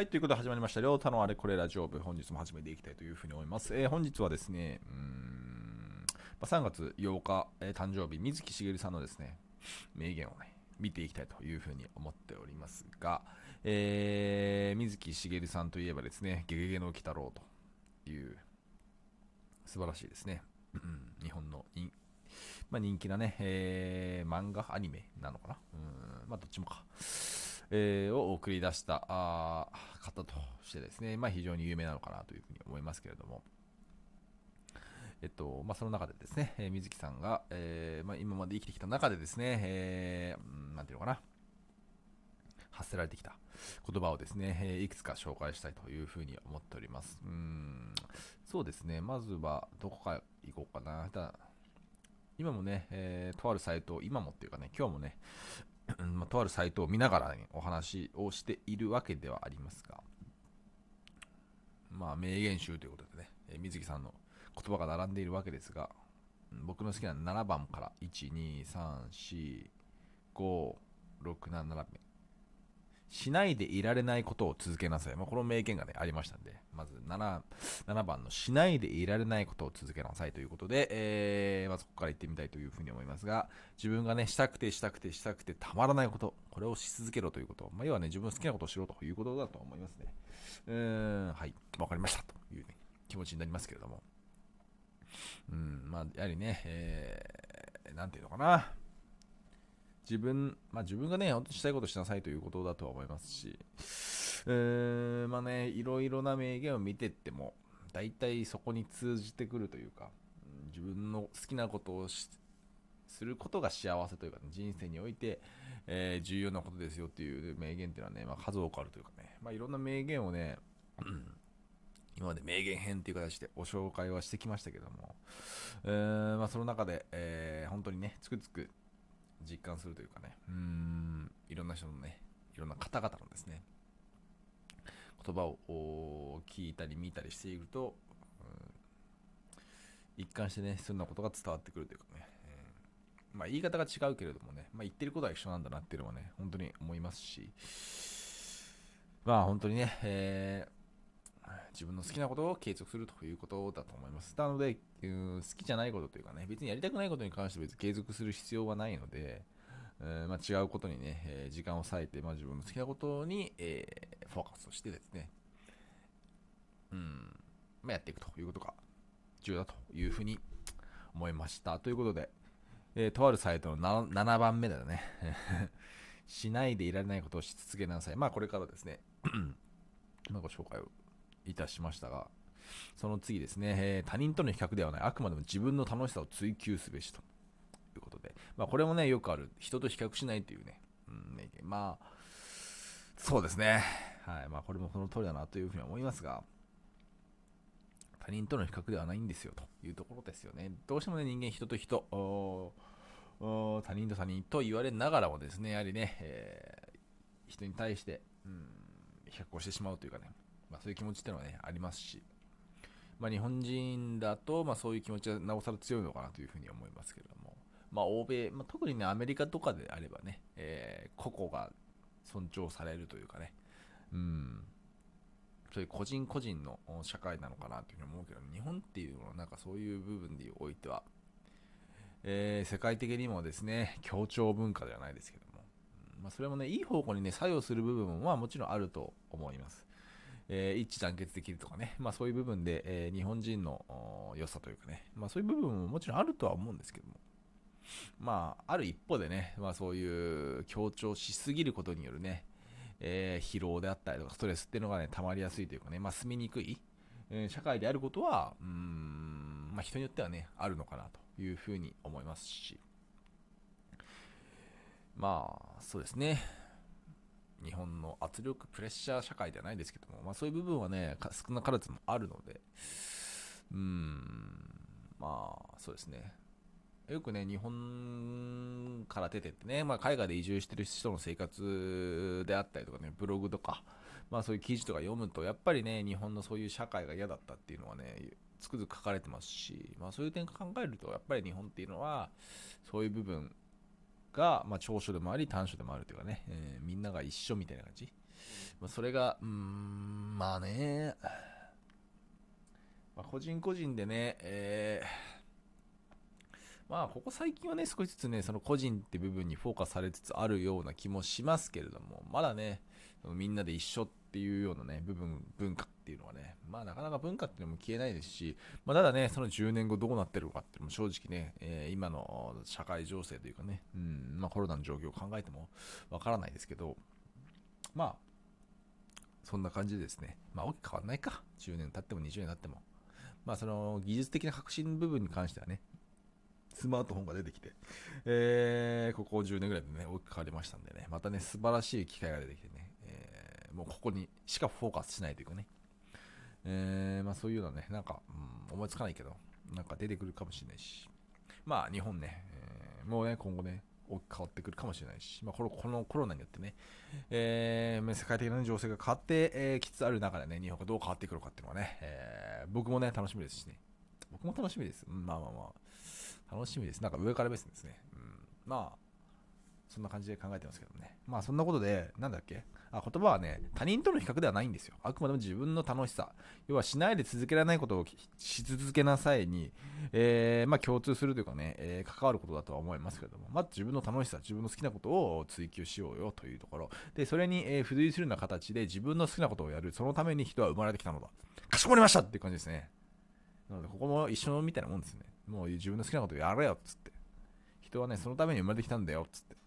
はい、ということで始まりました、りょうたのあれこれラジオ部、本日も始めていきたいというふうに思います。えー本日はですね、うん、ま、3月8日、えー誕生日、水木しげるさんのですね、名言をね、見ていきたいというふうに思っておりますが、えー水木しげるさんといえばですね、ゲゲゲの鬼太郎という、素晴らしいですね、うん日本の人,、まあ、人気なね、えー漫画、アニメなのかな、うんまあ、どっちもか。えーを送り出したあ方としてですね、まあ、非常に有名なのかなというふうに思いますけれども、えっとまあ、その中でですね、えー水木さんが、えーまあ、今まで生きてきた中でですね、えーなんていうのかな、発せられてきた言葉をですね、えいくつか紹介したいというふうに思っております。うんそうですね、まずはどこか行こうかな。ただ今もね、えとあるサイト、今もっていうかね、今日もね、うんまあ、とあるサイトを見ながら、ね、お話をしているわけではありますが、まあ、名言集ということでね、えー水木さんの言葉が並んでいるわけですが、僕の好きな7番から、1、2、3、4、5、6、7、7。しないでいられないことを続けなさい。まあ、この名言がね、ありましたんで、まず 7, 7番のしないでいられないことを続けなさいということで、えーまずここから行ってみたいというふうに思いますが、自分がね、したくてしたくてしたくてたまらないこと、これをし続けろということ、まあ、要はね、自分の好きなことをしろということだと思いますね。うーん、はい、わかりましたという、ね、気持ちになりますけれども。うん、まあ、やはりね、えー、なんていうのかな。自分、まあ自分がね、本当にしたいことしなさいということだとは思いますし、うーん、まあね、いろいろな名言を見てっても、大体そこに通じてくるというか、自分の好きなことをすることが幸せというか、ね、人生において、えー重要なことですよっていう名言っていうのはね、まあ、数多くあるというかね、まあ、いろんな名言をね、今まで名言編っていう形でお紹介はしてきましたけども、えーまあ、その中で、えー本当にね、つくつく実感するというかね、うん、いろんな人のね、いろんな方々のですね、言葉を聞いたり見たりしていると、一貫してね、そんなことが伝わってくるというかね、うん。まあ、言い方が違うけれどもね、まあ、言ってることは一緒なんだなっていうのはね、本当に思いますし、まあ本当にね、えー自分の好きなことを継続するということだと思います。なので、うん好きじゃないことというかね、別にやりたくないことに関しては別に継続する必要はないので、えーまあ、違うことにね、えー時間を割いて、まあ、自分の好きなことに、えーフォーカスをしてですね、うん、まあ、やっていくということが重要だというふうに思いました。ということで、えとあるサイトの 7, 7番目だよね。しないでいられないことをし続けなさい。まあ、これからですね、まあご紹介をいたしましたが、その次ですね、えー他人との比較ではない、あくまでも自分の楽しさを追求すべしと。いうことで、まあ、これもね、よくある、人と比較しないというね、うん、名言まあ、そうですね、はい、まあ、これもその通りだなというふうに思いますが、他人との比較ではないんですよというところですよね。どうしてもね、人間、人と人、他人と他人と言われながらもですね、やはりね、えー人に対して、うん、比較をしてしまうというかね、まあ、そういう気持ちってのはね、ありますし、まあ、日本人だと、まあ、そういう気持ちはなおさら強いのかなというふうに思いますけれども、まあ、欧米、まあ、特にね、アメリカとかであればね、えー個々が尊重されるというかね、うん、そういう個人個人の社会なのかなというふうに思うけど、日本っていうのはなんかそういう部分においては、えー世界的にもですね、協調文化ではないですけども、まあ、それもね、いい方向にね、作用する部分はもちろんあると思います。えー一致団結できるとかね、まあ、そういう部分で、えー日本人の良さというかね、まあ、そういう部分ももちろんあるとは思うんですけども、まあ、ある一方でね、まあ、そういう強調しすぎることによるね、えー疲労であったりとかストレスっていうのがね、溜まりやすいというかね、まあ、住みにくい、え社会であることは、うん、まあ、人によってはね、あるのかなというふうに思いますし、まあ、そうですね。日本の圧力、プレッシャー社会ではないですけども、まあ、そういう部分はね、少なからずもあるので、うーん、まあ、そうですね。よくね、日本から出てってね、まあ、海外で移住してる人の生活であったりとかね、ブログとか、まあ、そういう記事とか読むと、やっぱりね、日本のそういう社会が嫌だったっていうのはね、つくづく書かれてますし、まあ、そういう点考えると、やっぱり日本っていうのは、そういう部分が、まあ、長所でもあり短所でもあるというかね、えーみんなが一緒みたいな感じ、まあ、それが、うーん、まあね、まあ、個人個人でね、えー、まあ、ここ最近はね、少しずつね、その個人って部分にフォーカスされつつあるような気もしますけれども、まだね、みんなで一緒っていうようなね、部分、文化っていうのはね、まあなかなか文化っていうのも消えないですし、まあただね、その10年後どうなってるのかっていうのも正直ね、えー、今の社会情勢というかね、うん、まあコロナの状況を考えてもわからないですけど、まあ、そんな感じでですね、まあ大きく変わんないか。10年経っても20年経っても。まあその技術的な革新部分に関してはね、スマートフォンが出てきて、えー、ここ10年ぐらいでね、大きく変わりましたんでね、またね、素晴らしい機会が出てきてね、えー、もうここにしかフォーカスしないというかね、えー、まあそういうのね、なんか、うん、思いつかないけど、なんか出てくるかもしれないし、まあ日本ね、えー、もうね、今後ね、大きく変わってくるかもしれないし、まあ、このこのコロナによってね、えー、世界的な情勢が変わってき、えー、つつある中でね、日本がどう変わってくるかっていうのはね、えー、僕もね、楽しみですしね。僕も楽しみです。うん、まあまあまあ、楽しみです。なんか上から目線ですね。うん、まあ、そんな感じで考えてますけどね。まあそんなことで、なんだっけ？あ言葉はね、他人との比較ではないんですよ。あくまでも自分の楽しさ。要はしないで続けられないことをし続けな際に、えー、まあ、共通するというかね、えー、関わることだとは思いますけれども、まず自分の楽しさ、自分の好きなことを追求しようよというところ。で、それに、えー、付随するような形で自分の好きなことをやる。そのために人は生まれてきたのだ。かしこまりましたっていう感じですね。なので、ここも一緒みたいなもんですね。もう自分の好きなことをやれよっつって。人はね、そのために生まれてきたんだよっつって。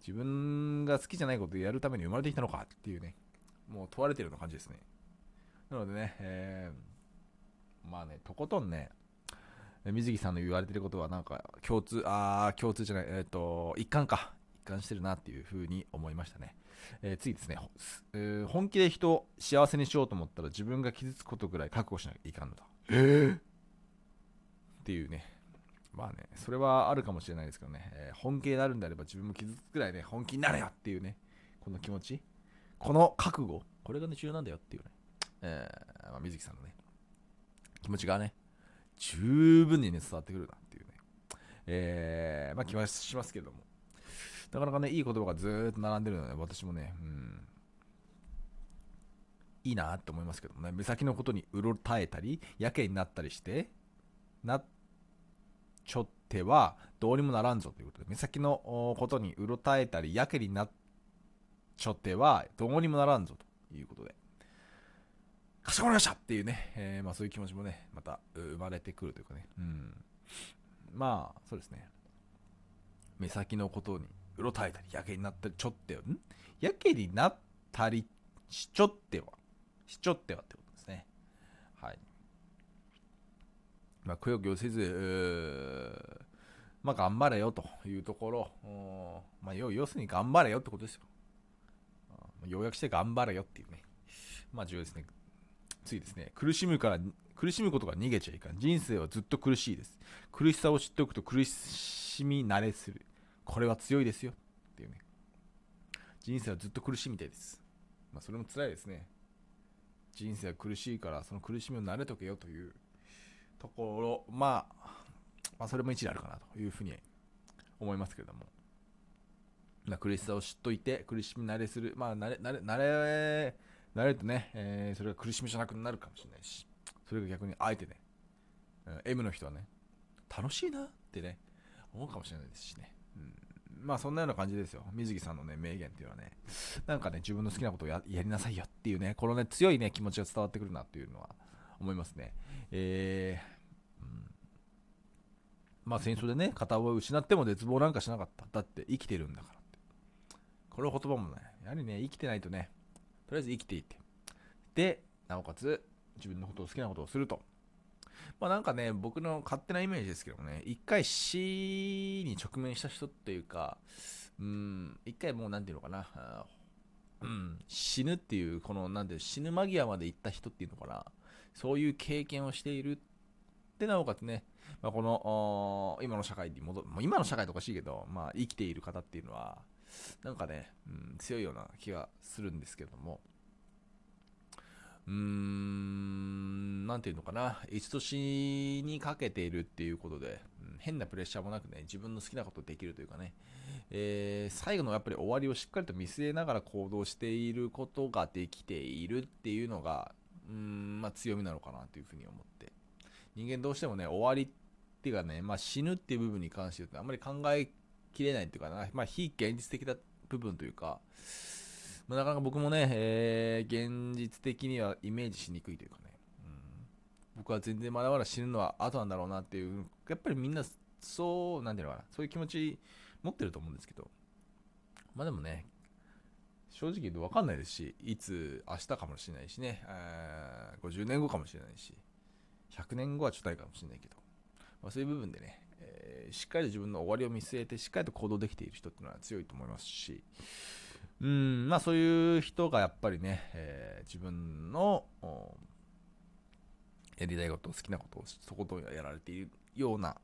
自分が好きじゃないことをやるために生まれてきたのかっていうね、もう問われてるような感じですね。なのでね、えー、まあね、とことんね、水木さんの言われてることはなんか共通、あー、共通じゃない、えっ、ー、と、一貫か。一貫してるなっていうふうに思いましたね。えー、次ですね、えー、本気で人を幸せにしようと思ったら自分が傷つくことぐらい覚悟しなきゃいかんのだ。えー、っていうね、まあね、それはあるかもしれないですけどね、えー、本気になるんであれば自分も傷つくくらいね、本気になれよっていうね、この気持ち、この覚悟、これがね、重要なんだよっていうね、えー、まあ、水木さんのね、気持ちがね、十分にね、伝わってくるなっていうね、えー、まあ気はしますけども、なかなかね、いい言葉がずーっと並んでるので、私もね、うん、いいなって思いますけどもね、目先のことにうろたえたり、やけになったりして、なって、ちょってはどうにもならんぞということで、目先のことにうろたえたり、やけになっちょってはどうにもならんぞということで、かしこまりましたっていうね、えー、まあそういう気持ちもね、また生まれてくるというかね、うん。まあ、そうですね。目先のことにうろたえたり、やけになったり、ちょって、ん？やけになったり、しちょっては、しちょってはってことですね。はい。まあ、くよくよせず、まあ、頑張れよというところ、まあ、要するに頑張れよってことですよ。要約して頑張れよっていうね。まあ、重要ですね。次ですね。苦しむから、苦しむことが逃げちゃいかん。人生はずっと苦しいです。苦しさを知っておくと苦しみ慣れする。これは強いですよ。っていうね。人生はずっと苦しいみたいです。まあ、それも辛いですね。人生は苦しいから、その苦しみを慣れとけよというところ、まあ、まあ、それも一理あるかなというふうに思いますけれども、まあ、苦しさを知っといて、苦しみ慣れする、まあ、慣れ、慣れ、慣れ、慣れるとね、えー、それが苦しみじゃなくなるかもしれないし、それが逆にあえてね、M の人はね、楽しいなってね、思うかもしれないですしね。うん、まあそんなような感じですよ。水木さんのね、名言っていうのはね、なんかね、自分の好きなことをやりなさいよっていうね、このね、強いね、気持ちが伝わってくるなっていうのは思いますね。えー、うん、まあ戦争でね、片を失っても絶望なんかしなかった。だって生きてるんだからって。これ言葉もね、やはりね、生きてないとね、とりあえず生きていて。で、なおかつ、自分のことを好きなことをすると。まあなんかね、僕の勝手なイメージですけどもね、一回死に直面した人っていうか、うん、一回もうなんていうのかな、うん、死ぬっていう、この、なんていう、死ぬ間際まで行った人っていうのかな、そういう経験をしているでなおかつね、まあ、この今の社会に戻もう今の社会とかしいけど、まあ、生きている方っていうのはなんかね、うん、強いような気がするんですけども。うーんなんていうのかな。一年にかけているっていうことで、うん、変なプレッシャーもなくね自分の好きなことできるというかね、えー最後のやっぱり終わりをしっかりと見据えながら行動していることができているっていうのが、うん、まあ強みなのかなというふうに思って。人間どうしてもね、終わりっていうかね、まあ死ぬっていう部分に関して言うと、あんまり考えきれないっていうかな、まあ非現実的な部分というか、まあ、なかなか僕もね、えー現実的にはイメージしにくいというかね、うん、僕は全然まだまだ死ぬのは後なんだろうなっていう、やっぱりみんなそう、なんていうのかな、そういう気持ち持ってると思うんですけど、まあでもね、正直言うと分かんないですし、いつ明日かもしれないしね、えー50年後かもしれないし、100年後はちょっとないかもしれないけど、まあ、そういう部分でね、えーしっかりと自分の終わりを見据えて、しっかりと行動できている人っていうのは強いと思いますし、うん、まあそういう人がやっぱりね、えー自分のやりたいこと、好きなことをそことんやられているような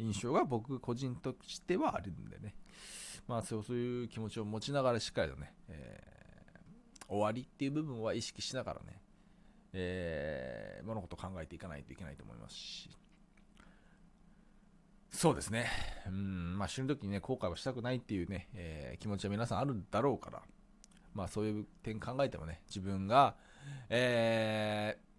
印象が僕個人としてはあるんでね、まあそうそういう気持ちを持ちながらしっかりとね、えー終わりっていう部分は意識しながらね、えー物事を考えていかないといけないと思いますし、そうですね。うん、まあ死ぬ時にね、後悔はしたくないっていうね、えー気持ちは皆さんあるんだろうから、まあそういう点考えてもね、自分が、えー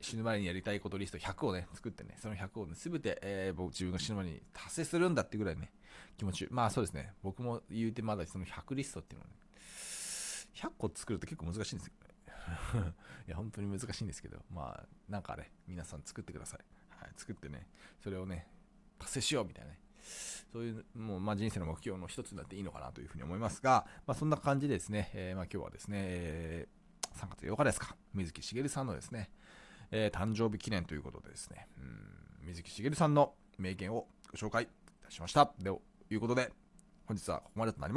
死ぬ前にやりたいことリスト100をね、作ってね、その100をね、すべて、えー僕自分が死ぬ前に達成するんだってぐらいね、気持ち、まあそうですね、僕も言うてまだその100リストっていうのね、100個作るって結構難しいんですよね。いや、本当に難しいんですけど、まあ、なんかね、皆さん作ってください。はい、作ってね、それをね、達成しようみたいなね。そういう、もう、まあ、人生の目標の一つになっていいのかなというふうに思いますが、まあ、そんな感じでですね、えーまあ、今日はですね、えー3月8日ですか、水木しげるさんのですね、えー誕生日記念ということでですね、うん水木しげるさんの名言をご紹介いたしました。ということで、本日はここまでとなります。